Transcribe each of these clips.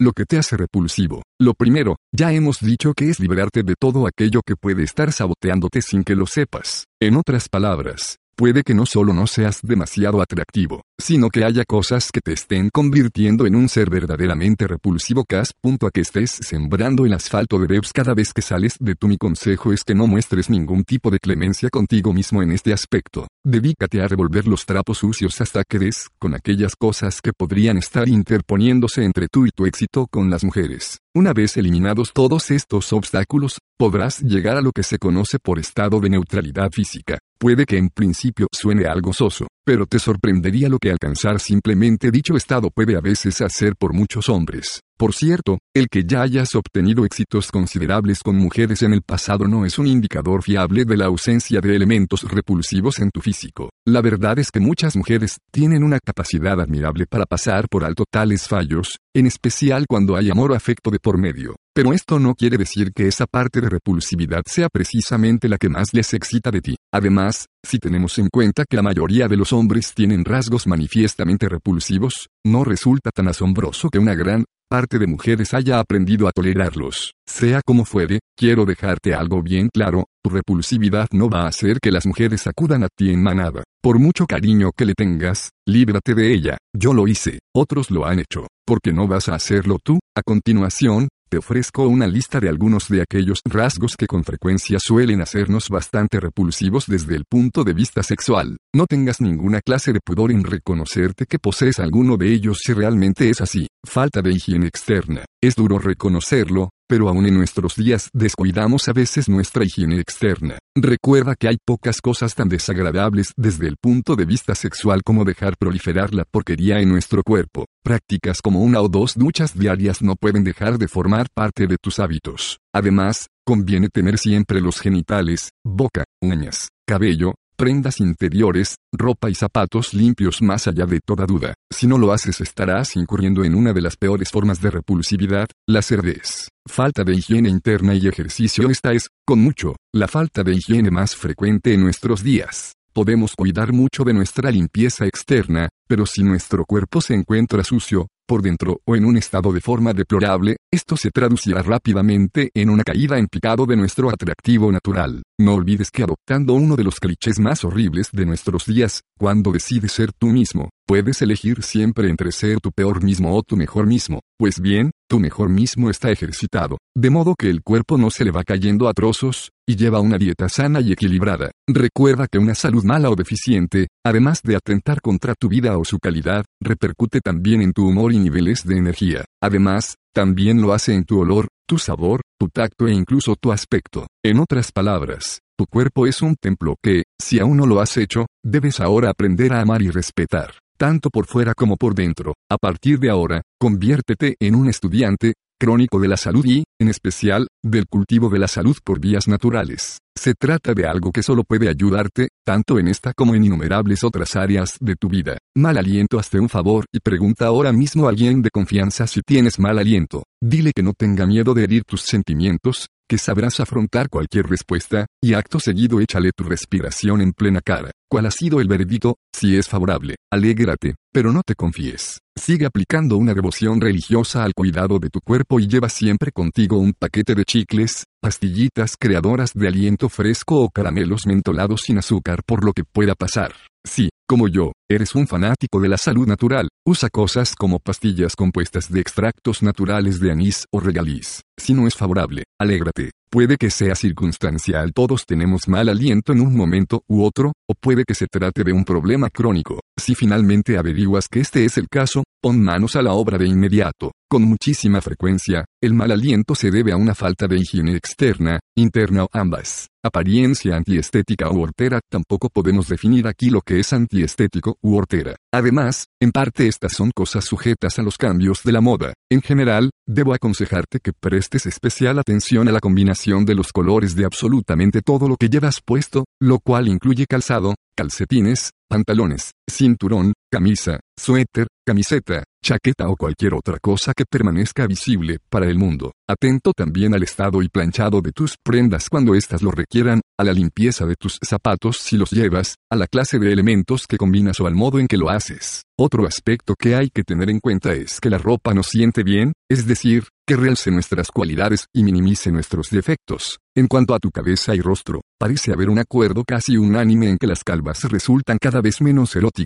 lo que te hace repulsivo. Lo primero, ya hemos dicho que es liberarte de todo aquello que puede estar saboteándote sin que lo sepas. En otras palabras, puede que no solo no seas demasiado atractivo, sino que haya cosas que te estén convirtiendo en un ser verdaderamente repulsivo cas. Punto a que estés sembrando el asfalto de Debs cada vez que sales de tu mi consejo es que no muestres ningún tipo de clemencia contigo mismo en este aspecto. Dedícate a revolver los trapos sucios hasta que des con aquellas cosas que podrían estar interponiéndose entre tú y tu éxito con las mujeres. Una vez eliminados todos estos obstáculos, podrás llegar a lo que se conoce por estado de neutralidad física. Puede que en principio suene algo soso, pero te sorprendería lo que alcanzar simplemente dicho estado puede a veces hacer por muchos hombres. Por cierto, el que ya hayas obtenido éxitos considerables con mujeres en el pasado no es un indicador fiable de la ausencia de elementos repulsivos en tu físico. La verdad es que muchas mujeres tienen una capacidad admirable para pasar por alto tales fallos, en especial cuando hay amor o afecto de por medio. Pero esto no quiere decir que esa parte de repulsividad sea precisamente la que más les excita de ti. Además, si tenemos en cuenta que la mayoría de los hombres tienen rasgos manifiestamente repulsivos, no resulta tan asombroso que una gran parte de mujeres haya aprendido a tolerarlos. Sea como fuere, quiero dejarte algo bien claro, tu repulsividad no va a hacer que las mujeres acudan a ti en manada. Por mucho cariño que le tengas, líbrate de ella. Yo lo hice, otros lo han hecho. ¿Por qué no vas a hacerlo tú? A continuación, te ofrezco una lista de algunos de aquellos rasgos que con frecuencia suelen hacernos bastante repulsivos desde el punto de vista sexual. No tengas ninguna clase de pudor en reconocerte que posees alguno de ellos si realmente es así. Falta de higiene externa. Es duro reconocerlo, pero aún en nuestros días descuidamos a veces nuestra higiene externa. Recuerda que hay pocas cosas tan desagradables desde el punto de vista sexual como dejar proliferar la porquería en nuestro cuerpo. Prácticas como una o dos duchas diarias no pueden dejar de formar parte de tus hábitos. Además, conviene tener siempre los genitales, boca, uñas, cabello, prendas interiores, ropa y zapatos limpios más allá de toda duda. Si no lo haces estarás incurriendo en una de las peores formas de repulsividad, la cerdez. Falta de higiene interna y ejercicio esta es, con mucho, la falta de higiene más frecuente en nuestros días. Podemos cuidar mucho de nuestra limpieza externa, pero si nuestro cuerpo se encuentra sucio, por dentro o en un estado de forma deplorable, esto se traducirá rápidamente en una caída en picado de nuestro atractivo natural. No olvides que adoptando uno de los clichés más horribles de nuestros días, cuando decides ser tú mismo, puedes elegir siempre entre ser tu peor mismo o tu mejor mismo. Pues bien, tu mejor mismo está ejercitado, de modo que el cuerpo no se le va cayendo a trozos, y lleva una dieta sana y equilibrada. Recuerda que una salud mala o deficiente, además de atentar contra tu vida o su calidad, repercute también en tu humor y niveles de energía. Además, también lo hace en tu olor, tu sabor, tu tacto e incluso tu aspecto. En otras palabras, tu cuerpo es un templo que, si aún no lo has hecho, debes ahora aprender a amar y respetar, tanto por fuera como por dentro. A partir de ahora, conviértete en un estudiante, crónico de la salud y, en especial, del cultivo de la salud por vías naturales. Se trata de algo que solo puede ayudarte, tanto en esta como en innumerables otras áreas de tu vida. Mal aliento, hazte un favor y pregunta ahora mismo a alguien de confianza si tienes mal aliento. Dile que no tenga miedo de herir tus sentimientos, que sabrás afrontar cualquier respuesta, y acto seguido échale tu respiración en plena cara. ¿Cuál ha sido el veredicto? Si es favorable, alégrate, pero no te confíes. Sigue aplicando una devoción religiosa al cuidado de tu cuerpo y lleva siempre contigo un paquete de chicles, pastillitas creadoras de aliento fresco o caramelos mentolados sin azúcar por lo que pueda pasar. Sí, como yo, eres un fanático de la salud natural, usa cosas como pastillas compuestas de extractos naturales de anís o regaliz. Si no es favorable, alégrate. Puede que sea circunstancial, todos tenemos mal aliento en un momento u otro, o puede que se trate de un problema crónico. Si finalmente averiguas que este es el caso, pon manos a la obra de inmediato. Con muchísima frecuencia, el mal aliento se debe a una falta de higiene externa, interna o ambas. Apariencia antiestética u hortera tampoco podemos definir aquí lo que es antiestético u hortera. Además, en parte estas son cosas sujetas a los cambios de la moda. En general, debo aconsejarte que prestes especial atención a la combinación de los colores de absolutamente todo lo que llevas puesto, lo cual incluye calzado, calcetines, pantalones, cinturón, camisa, suéter, camiseta, chaqueta o cualquier otra cosa que permanezca visible para el mundo. Atento también al estado y planchado de tus prendas cuando éstas lo requieran, a la limpieza de tus zapatos si los llevas, a la clase de elementos que combinas o al modo en que lo haces. Otro aspecto que hay que tener en cuenta es que la ropa nos siente bien, es decir, que realce nuestras cualidades y minimice nuestros defectos. En cuanto a tu cabeza y rostro, parece haber un acuerdo casi unánime en que las calvas resultan cada vez menos eróticas.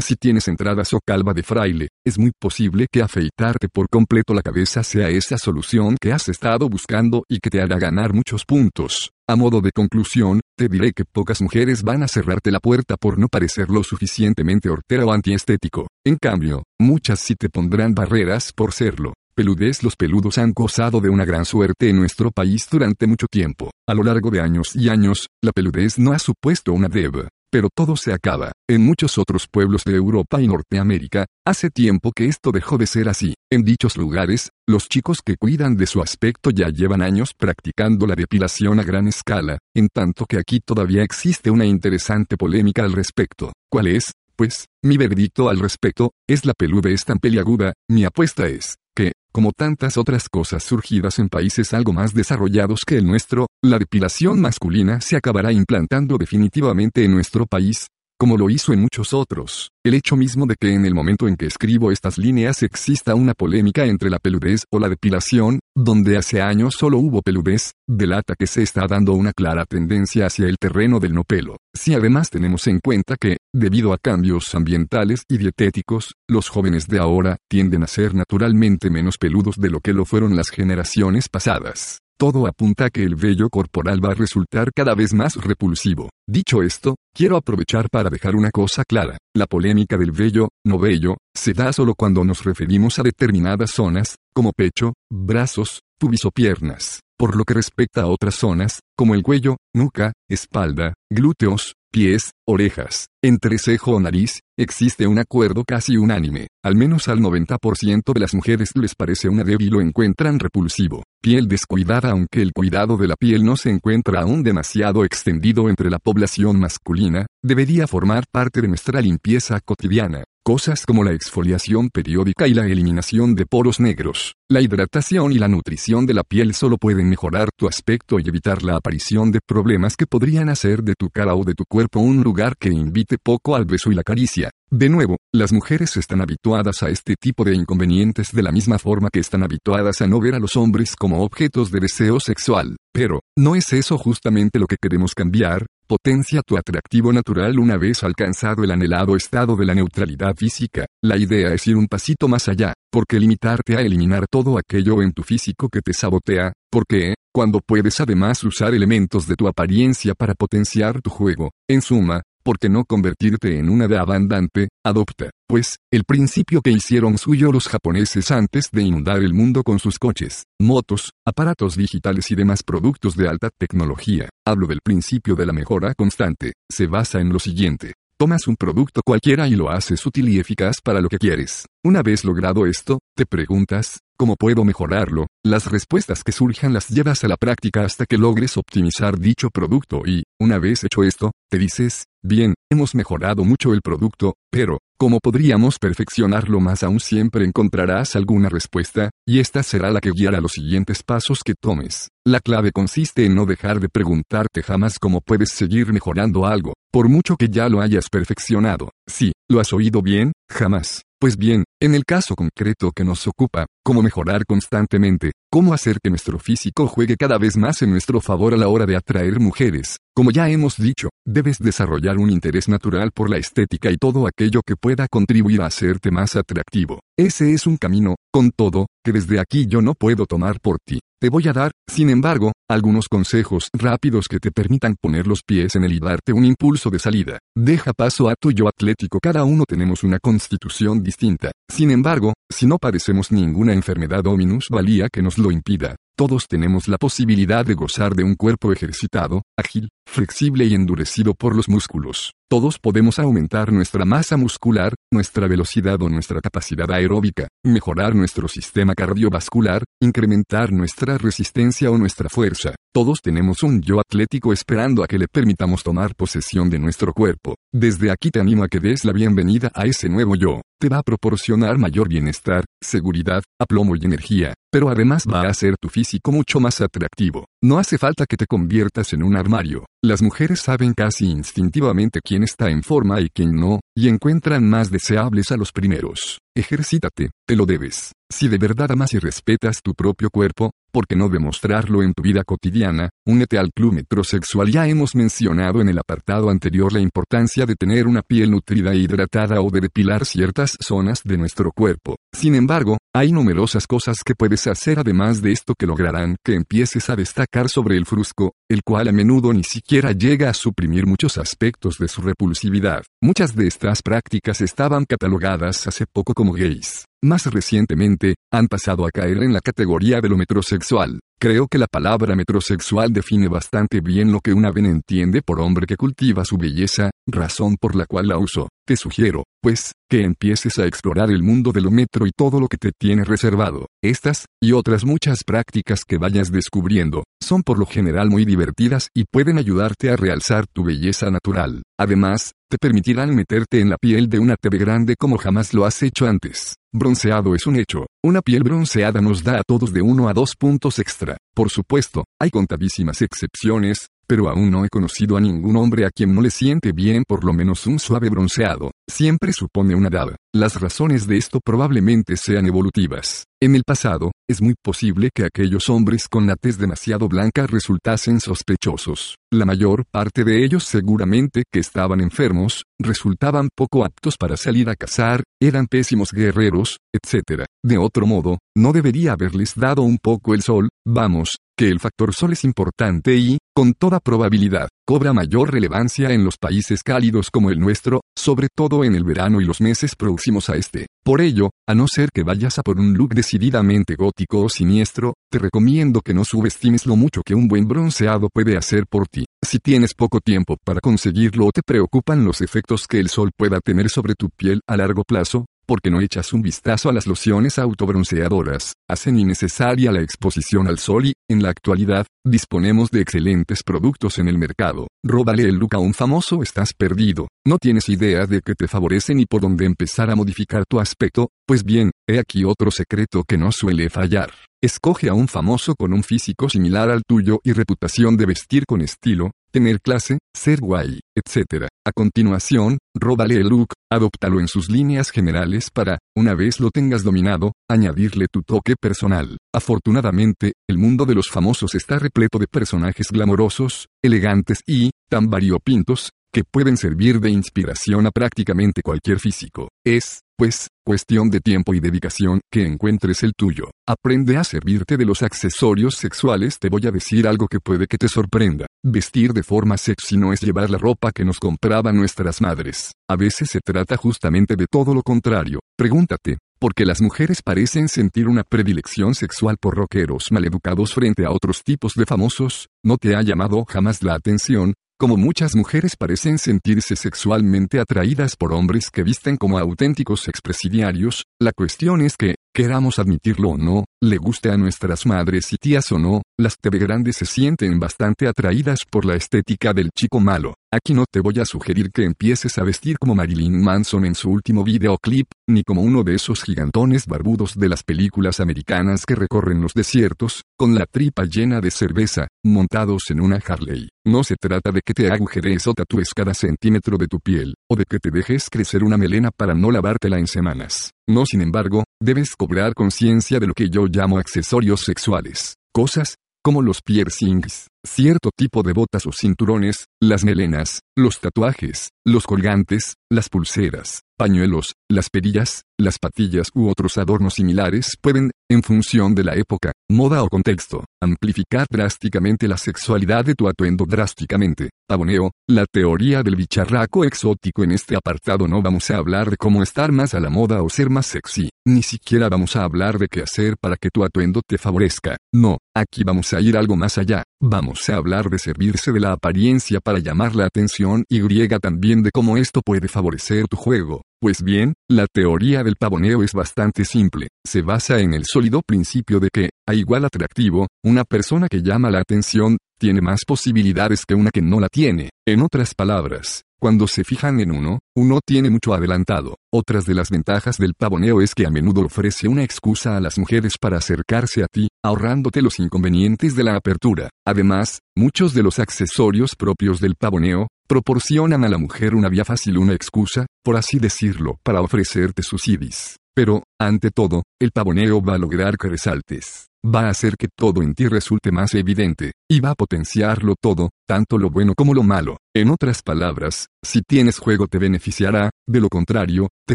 Si tienes entradas o calva de fraile, es muy posible que afeitarte por completo la cabeza sea esa solución que has estado buscando y que te haga ganar muchos puntos. A modo de conclusión, te diré que pocas mujeres van a cerrarte la puerta por no parecer lo suficientemente hortera o antiestético. En cambio, muchas sí te pondrán barreras por serlo. Peludez Los peludos han gozado de una gran suerte en nuestro país durante mucho tiempo. A lo largo de años y años, la peludez no ha supuesto una deba. Pero todo se acaba. En muchos otros pueblos de Europa y Norteamérica, hace tiempo que esto dejó de ser así. En dichos lugares, los chicos que cuidan de su aspecto ya llevan años practicando la depilación a gran escala, en tanto que aquí todavía existe una interesante polémica al respecto. ¿Cuál es? Pues, mi veredicto al respecto, es la peludez tan peliaguda, mi apuesta es, que, como tantas otras cosas surgidas en países algo más desarrollados que el nuestro, la depilación masculina se acabará implantando definitivamente en nuestro país, como lo hizo en muchos otros. El hecho mismo de que en el momento en que escribo estas líneas exista una polémica entre la peludez o la depilación, donde hace años solo hubo peludez, delata que se está dando una clara tendencia hacia el terreno del no pelo. Si además tenemos en cuenta que, debido a cambios ambientales y dietéticos, los jóvenes de ahora tienden a ser naturalmente menos peludos de lo que lo fueron las generaciones pasadas. Todo apunta a que el vello corporal va a resultar cada vez más repulsivo. Dicho esto, quiero aprovechar para dejar una cosa clara. La polémica del vello, no vello, se da solo cuando nos referimos a determinadas zonas, como pecho, brazos, pubis o piernas. Por lo que respecta a otras zonas, como el cuello, nuca, espalda, glúteos, pies, orejas, entrecejo o nariz, existe un acuerdo casi unánime. Al menos al 90% de las mujeres les parece una débil lo encuentran repulsivo. Piel descuidada Aunque el cuidado de la piel no se encuentra aún demasiado extendido entre la población masculina, debería formar parte de nuestra limpieza cotidiana. Cosas como la exfoliación periódica y la eliminación de poros negros, la hidratación y la nutrición de la piel solo pueden mejorar tu aspecto y evitar la aparición de problemas que podrían hacer de tu cara o de tu cuerpo un lugar que invite poco al beso y la caricia. De nuevo, las mujeres están habituadas a este tipo de inconvenientes de la misma forma que están habituadas a no ver a los hombres como objetos de deseo sexual. Pero, ¿no es eso justamente lo que queremos cambiar? Potencia tu atractivo natural una vez alcanzado el anhelado estado de la neutralidad física. La idea es ir un pasito más allá, porque limitarte a eliminar todo aquello en tu físico que te sabotea, porque, cuando puedes además usar elementos de tu apariencia para potenciar tu juego, en suma, ¿por qué no convertirte en una de abundante? Adopta, pues, el principio que hicieron suyo los japoneses antes de inundar el mundo con sus coches, motos, aparatos digitales y demás productos de alta tecnología. Hablo del principio de la mejora constante. Se basa en lo siguiente. Tomas un producto cualquiera y lo haces útil y eficaz para lo que quieres. Una vez logrado esto, te preguntas, ¿cómo puedo mejorarlo? Las respuestas que surjan las llevas a la práctica hasta que logres optimizar dicho producto y, una vez hecho esto, te dices, bien, hemos mejorado mucho el producto, pero, ¿cómo podríamos perfeccionarlo más aún? Siempre encontrarás alguna respuesta, y esta será la que guiará los siguientes pasos que tomes. La clave consiste en no dejar de preguntarte jamás cómo puedes seguir mejorando algo, por mucho que ya lo hayas perfeccionado. Sí, ¿lo has oído bien? Jamás. Pues bien, en el caso concreto que nos ocupa, cómo mejorar constantemente, cómo hacer que nuestro físico juegue cada vez más en nuestro favor a la hora de atraer mujeres, como ya hemos dicho, debes desarrollar un interés natural por la estética y todo aquello que pueda contribuir a hacerte más atractivo. Ese es un camino, con todo, que desde aquí yo no puedo tomar por ti. Te voy a dar, sin embargo, algunos consejos rápidos que te permitan poner los pies en el y darte un impulso de salida. Deja paso a tu yo atlético. Cada uno tenemos una constitución distinta. Sin embargo, si no padecemos ninguna enfermedad o minusvalía que nos lo impida, todos tenemos la posibilidad de gozar de un cuerpo ejercitado, ágil, flexible y endurecido por los músculos. Todos podemos aumentar nuestra masa muscular, nuestra velocidad o nuestra capacidad aeróbica, mejorar nuestro sistema cardiovascular, incrementar nuestra resistencia o nuestra fuerza. Todos tenemos un yo atlético esperando a que le permitamos tomar posesión de nuestro cuerpo. Desde aquí te animo a que des la bienvenida a ese nuevo yo. Te va a proporcionar mayor bienestar, seguridad, aplomo y energía, pero además va a hacer tu físico mucho más atractivo. No hace falta que te conviertas en un armario. Las mujeres saben casi instintivamente quién está en forma y quién no, y encuentran más deseables a los primeros. Ejercítate, te lo debes. Si de verdad amas y respetas tu propio cuerpo, ¿por qué no demostrarlo en tu vida cotidiana? Únete al club metrosexual. Ya hemos mencionado en el apartado anterior la importancia de tener una piel nutrida e hidratada o de depilar ciertas zonas de nuestro cuerpo. Sin embargo, hay numerosas cosas que puedes hacer además de esto que lograrán que empieces a destacar sobre el frusco, el cual a menudo ni siquiera llega a suprimir muchos aspectos de su repulsividad. Muchas de estas prácticas estaban catalogadas hace poco como gays. Más recientemente, han pasado a caer en la categoría de lo metrosexual. Creo que la palabra metrosexual define bastante bien lo que una ven entiende por hombre que cultiva su belleza, razón por la cual la uso. Te sugiero, pues, que empieces a explorar el mundo de lo metro y todo lo que te tiene reservado. Estas, y otras muchas prácticas que vayas descubriendo, son por lo general muy divertidas y pueden ayudarte a realzar tu belleza natural. Además, te permitirán meterte en la piel de una TV grande como jamás lo has hecho antes. Bronceado es un hecho. Una piel bronceada nos da a todos de uno a dos puntos extra. Por supuesto, hay contadísimas excepciones, pero aún no he conocido a ningún hombre a quien no le siente bien por lo menos un suave bronceado. Siempre supone una edad. Las razones de esto probablemente sean evolutivas. En el pasado, es muy posible que aquellos hombres con la tez demasiado blanca resultasen sospechosos. La mayor parte de ellos seguramente que estaban enfermos, resultaban poco aptos para salir a cazar, eran pésimos guerreros, etc. De otro modo, no debería haberles dado un poco el sol, vamos, que el factor sol es importante y, con toda probabilidad, cobra mayor relevancia en los países cálidos como el nuestro, sobre todo en el verano y los meses próximos a este. Por ello, a no ser que vayas a por un look decididamente gótico o siniestro, te recomiendo que no subestimes lo mucho que un buen bronceado puede hacer por ti. Si tienes poco tiempo para conseguirlo o te preocupan los efectos que el sol pueda tener sobre tu piel a largo plazo, porque no echas un vistazo a las lociones autobronceadoras, hacen innecesaria la exposición al sol y, en la actualidad, disponemos de excelentes productos en el mercado. Róbale el look a un famoso estás perdido, no tienes idea de que te favorecen y por dónde empezar a modificar tu aspecto, pues bien, he aquí otro secreto que no suele fallar. Escoge a un famoso con un físico similar al tuyo y reputación de vestir con estilo, tener clase, ser guay, etc. A continuación, róbale el look, adóptalo en sus líneas generales para, una vez lo tengas dominado, añadirle tu toque personal. Afortunadamente, el mundo de los famosos está repleto de personajes glamorosos, elegantes y, tan variopintos, que pueden servir de inspiración a prácticamente cualquier físico. Es, pues, cuestión de tiempo y dedicación que encuentres el tuyo. Aprende a servirte de los accesorios sexuales. Te voy a decir algo que puede que te sorprenda. Vestir de forma sexy no es llevar la ropa que nos compraban nuestras madres. A veces se trata justamente de todo lo contrario. Pregúntate, ¿por qué las mujeres parecen sentir una predilección sexual por rockeros maleducados frente a otros tipos de famosos? ¿No te ha llamado jamás la atención, como muchas mujeres parecen sentirse sexualmente atraídas por hombres que visten como auténticos expresidiarios, la cuestión es que, queramos admitirlo o no, le guste a nuestras madres y tías o no, las TV grandes se sienten bastante atraídas por la estética del chico malo. Aquí no te voy a sugerir que empieces a vestir como Marilyn Manson en su último videoclip, ni como uno de esos gigantones barbudos de las películas americanas que recorren los desiertos, con la tripa llena de cerveza, montados en una Harley. No se trata de que te agujeres o tatúes cada centímetro de tu piel, o de que te dejes crecer una melena para no lavártela en semanas. No sin embargo, debes cobrar conciencia de lo que yo llamo accesorios sexuales. Cosas, como los piercings, cierto tipo de botas o cinturones, las melenas, los tatuajes, los colgantes, las pulseras, pañuelos, las perillas, las patillas u otros adornos similares pueden, en función de la época, moda o contexto, amplificar drásticamente la sexualidad de tu atuendo drásticamente. Pavoneo, la teoría del bicharraco exótico en este apartado no vamos a hablar de cómo estar más a la moda o ser más sexy, ni siquiera vamos a hablar de qué hacer para que tu atuendo te favorezca. No, aquí vamos a ir algo más allá. Vamos a hablar de servirse de la apariencia para llamar la atención y griega también de cómo esto puede favorecer tu juego. Pues bien, la teoría del pavoneo es bastante simple. Se basa en el sólido principio de que, a igual atractivo, una persona que llama la atención, tiene más posibilidades que una que no la tiene. En otras palabras, cuando se fijan en uno, uno tiene mucho adelantado. Otras de las ventajas del pavoneo es que a menudo ofrece una excusa a las mujeres para acercarse a ti, ahorrándote los inconvenientes de la apertura. Además, muchos de los accesorios propios del pavoneo, proporcionan a la mujer una vía fácil, una excusa, por así decirlo, para ofrecerte sus idis. Pero, ante todo, el pavoneo va a lograr que resaltes va a hacer que todo en ti resulte más evidente, y va a potenciarlo todo, tanto lo bueno como lo malo. En otras palabras, si tienes juego te beneficiará, de lo contrario, te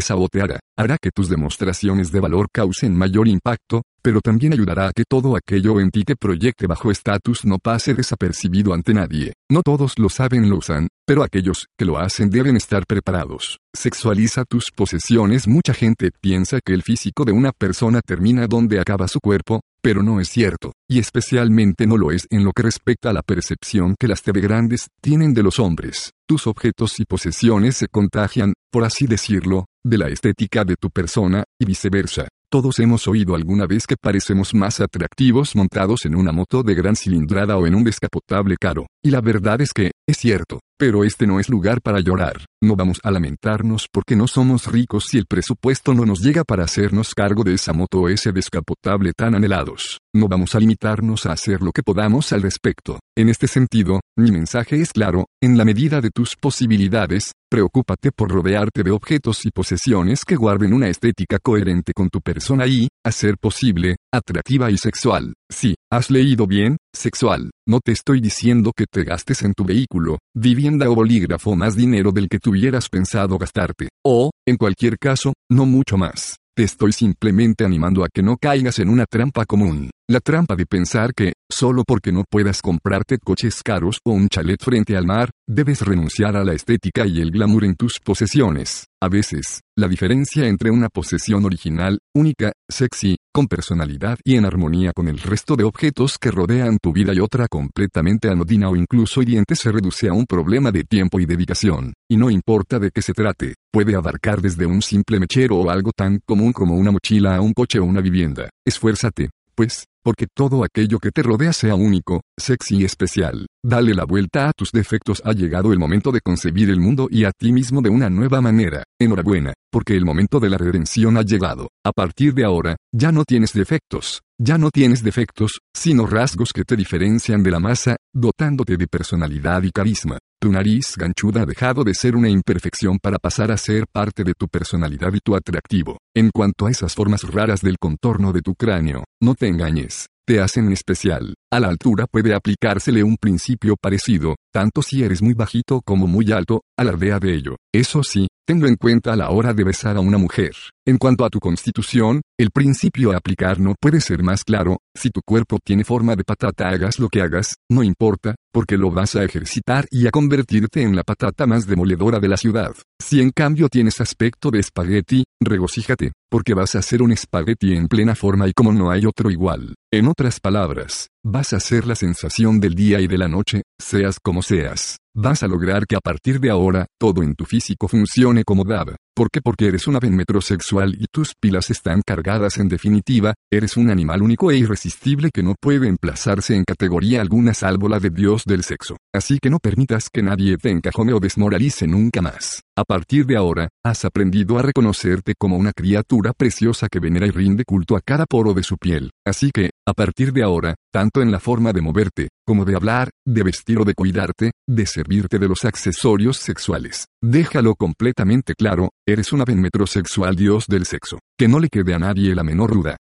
saboteará, hará que tus demostraciones de valor causen mayor impacto, pero también ayudará a que todo aquello en ti que proyecte bajo estatus no pase desapercibido ante nadie. No todos lo saben lo usan, pero aquellos que lo hacen deben estar preparados. Sexualiza tus posesiones. Mucha gente piensa que el físico de una persona termina donde acaba su cuerpo, pero no es cierto, y especialmente no lo es en lo que respecta a la percepción que las TV grandes tienen de los hombres. Tus objetos y posesiones se contagian, por así decirlo, de la estética de tu persona, y viceversa. Todos hemos oído alguna vez que parecemos más atractivos montados en una moto de gran cilindrada o en un descapotable caro. Y la verdad es que, es cierto, pero este no es lugar para llorar. No vamos a lamentarnos porque no somos ricos si el presupuesto no nos llega para hacernos cargo de esa moto o ese descapotable tan anhelados. No vamos a limitarnos a hacer lo que podamos al respecto. En este sentido, mi mensaje es claro, en la medida de tus posibilidades, preocúpate por rodearte de objetos y posesiones que guarden una estética coherente con tu persona y, a ser posible, atractiva y sexual. Sí, has leído bien, sexual. No te estoy diciendo que te gastes en tu vehículo, vivienda o bolígrafo más dinero del que tuvieras pensado gastarte. O, en cualquier caso, no mucho más. Te estoy simplemente animando a que no caigas en una trampa común. La trampa de pensar que, solo porque no puedas comprarte coches caros o un chalet frente al mar, debes renunciar a la estética y el glamour en tus posesiones. A veces, la diferencia entre una posesión original, única, sexy, con personalidad y en armonía con el resto de objetos que rodean tu vida y otra completamente anodina o incluso hiriente se reduce a un problema de tiempo y dedicación. Y no importa de qué se trate, puede abarcar desde un simple mechero o algo tan común como una mochila a un coche o una vivienda. Esfuérzate, pues, porque todo aquello que te rodea sea único, sexy y especial. Dale la vuelta a tus defectos. Ha llegado el momento de concebir el mundo y a ti mismo de una nueva manera. Enhorabuena, porque el momento de la redención ha llegado. A partir de ahora, ya no tienes defectos. Ya no tienes defectos, sino rasgos que te diferencian de la masa, dotándote de personalidad y carisma. Tu nariz ganchuda ha dejado de ser una imperfección para pasar a ser parte de tu personalidad y tu atractivo. En cuanto a esas formas raras del contorno de tu cráneo, no te engañes, te hacen especial. A la altura puede aplicársele un principio parecido, tanto si eres muy bajito como muy alto, alardea de ello. Eso sí, tenlo en cuenta a la hora de besar a una mujer. En cuanto a tu constitución, el principio a aplicar no puede ser más claro, si tu cuerpo tiene forma de patata hagas lo que hagas, no importa, porque lo vas a ejercitar y a convertirte en la patata más demoledora de la ciudad. Si en cambio tienes aspecto de espagueti, regocíjate, porque vas a ser un espagueti en plena forma y como no hay otro igual. En otras palabras, vas a ser la sensación del día y de la noche, seas como seas. Vas a lograr que a partir de ahora, todo en tu físico funcione como daba. ¿Por qué? Porque eres un ave metrosexual y tus pilas están cargadas en definitiva, eres un animal único e irresistible que no puede emplazarse en categoría alguna salvo la de Dios del sexo. Así que no permitas que nadie te encajone o desmoralice nunca más. A partir de ahora, has aprendido a reconocerte como una criatura preciosa que venera y rinde culto a cada poro de su piel. Así que, a partir de ahora, tanto en la forma de moverte, como de hablar, de vestir o de cuidarte, de servirte de los accesorios sexuales, déjalo completamente claro, eres un ave metrosexual dios del sexo. Que no le quede a nadie la menor duda.